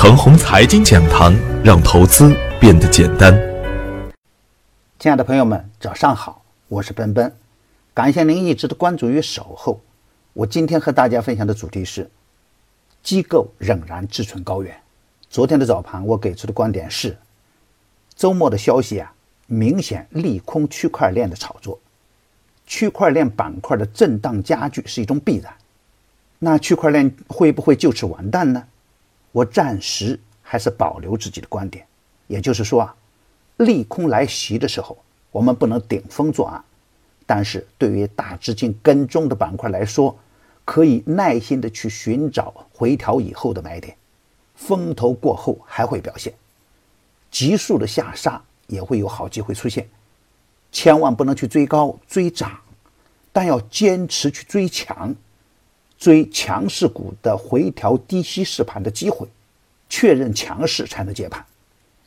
程红财经讲堂，让投资变得简单。亲爱的朋友们，早上好，我是奔奔，感谢您一直的关注与守候。我今天和大家分享的主题是：机构仍然志存高远。昨天的早盘，我给出的观点是，周末的消息啊，明显利空区块链的炒作，区块链板块的震荡加剧是一种必然。那区块链会不会就此完蛋呢？我暂时还是保留自己的观点，也就是说啊，利空来袭的时候，我们不能顶风作案，但是对于大资金跟踪的板块来说，可以耐心的去寻找回调以后的买点，风头过后还会表现，急速的下杀也会有好机会出现，千万不能去追高追涨，但要坚持去追强。追强势股的回调低吸试盘的机会，确认强势才能接盘。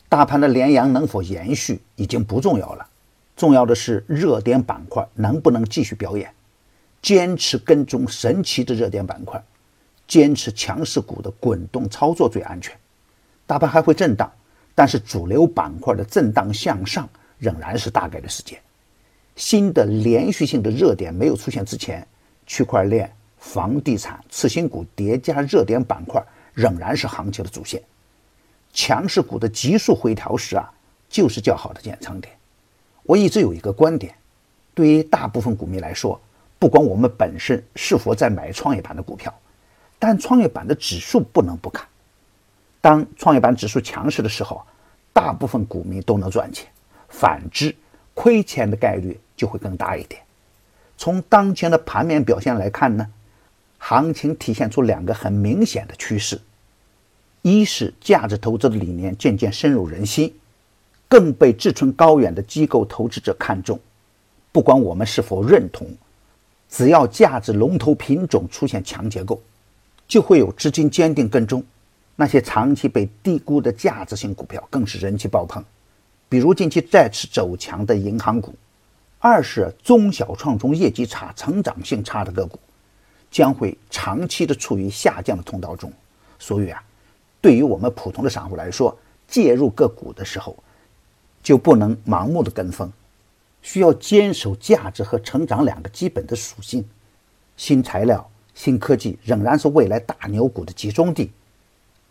大盘的连阳能否延续已经不重要了，重要的是热点板块能不能继续表演。坚持跟踪神奇的热点板块，坚持强势股的滚动操作最安全。大盘还会震荡，但是主流板块的震荡向上仍然是大概率事件。新的连续性的热点没有出现之前，区块链。房地产、次新股叠加热点板块仍然是行情的主线，强势股的急速回调时啊，就是较好的建仓点。我一直有一个观点，对于大部分股民来说，不管我们本身是否在买创业板的股票，但创业板的指数不能不看。当创业板指数强势的时候，大部分股民都能赚钱；反之，亏钱的概率就会更大一点。从当前的盘面表现来看呢？行情体现出两个很明显的趋势：一是价值投资的理念渐渐深入人心，更被志存高远的机构投资者看重。不管我们是否认同，只要价值龙头品种出现强结构，就会有资金坚定跟踪。那些长期被低估的价值型股票更是人气爆棚，比如近期再次走强的银行股；二是中小创中业绩差、成长性差的个股。将会长期的处于下降的通道中，所以啊，对于我们普通的散户来说，介入个股的时候，就不能盲目的跟风，需要坚守价值和成长两个基本的属性。新材料、新科技仍然是未来大牛股的集中地，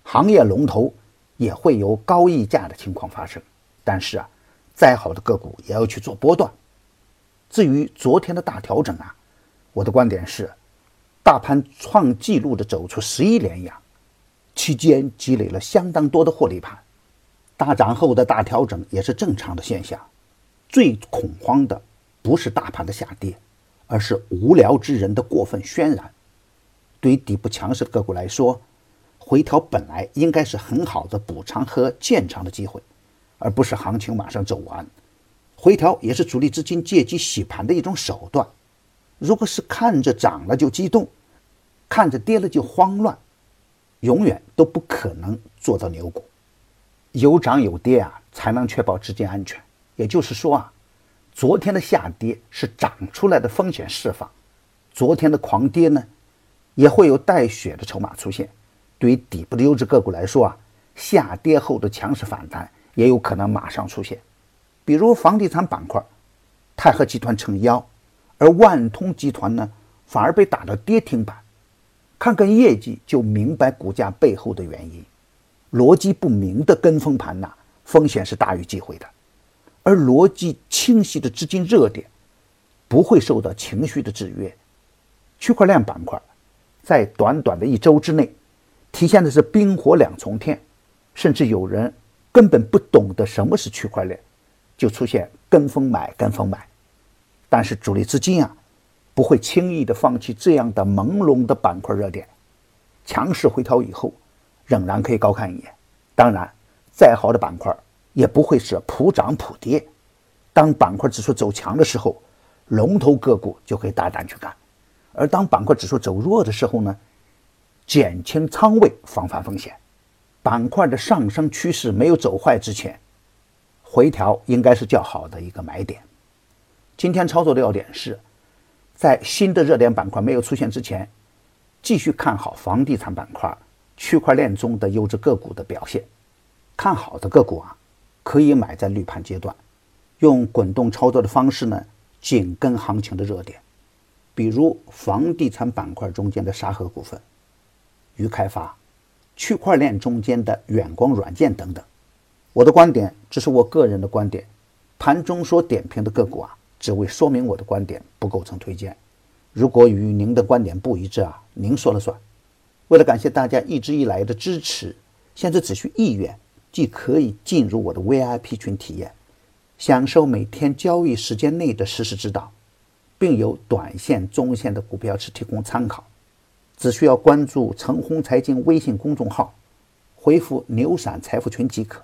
行业龙头也会有高溢价的情况发生。但是啊，再好的个股也要去做波段。至于昨天的大调整啊，我的观点是。大盘创纪录的走出十一连阳，期间积累了相当多的获利盘，大涨后的大调整也是正常的现象。最恐慌的不是大盘的下跌，而是无聊之人的过分渲染。对于底部强势的个股来说，回调本来应该是很好的补仓和建仓的机会，而不是行情马上走完。回调也是主力资金借机洗盘的一种手段。如果是看着涨了就激动，看着跌了就慌乱，永远都不可能做到牛股。有涨有跌啊，才能确保资金安全。也就是说啊，昨天的下跌是涨出来的风险释放，昨天的狂跌呢，也会有带血的筹码出现。对于底部的优质个股来说啊，下跌后的强势反弹也有可能马上出现。比如房地产板块，泰禾集团撑腰。而万通集团呢，反而被打到跌停板。看看业绩就明白股价背后的原因。逻辑不明的跟风盘呐，风险是大于机会的。而逻辑清晰的资金热点，不会受到情绪的制约。区块链板块在短短的一周之内，体现的是冰火两重天，甚至有人根本不懂得什么是区块链，就出现跟风买、跟风买。但是主力资金啊，不会轻易的放弃这样的朦胧的板块热点，强势回调以后，仍然可以高看一眼。当然，再好的板块也不会是普涨普跌。当板块指数走强的时候，龙头个股就可以大胆去干；而当板块指数走弱的时候呢，减轻仓位，防范风险。板块的上升趋势没有走坏之前，回调应该是较好的一个买点。今天操作的要点是，在新的热点板块没有出现之前，继续看好房地产板块、区块链中的优质个股的表现。看好的个股啊，可以买在绿盘阶段，用滚动操作的方式呢，紧跟行情的热点，比如房地产板块中间的沙河股份、渝开发、区块链中间的远光软件等等。我的观点只是我个人的观点，盘中所点评的个股啊，只为说明我的观点，不构成推荐。如果与您的观点不一致啊，您说了算。为了感谢大家一直以来的支持，现在只需一元。既可以进入我的 VIP 群体验，享受每天交易时间内的实时指导，并有短线、中线的股票池提供参考。只需要关注“陈红财经”微信公众号，回复“牛散财富群”即可。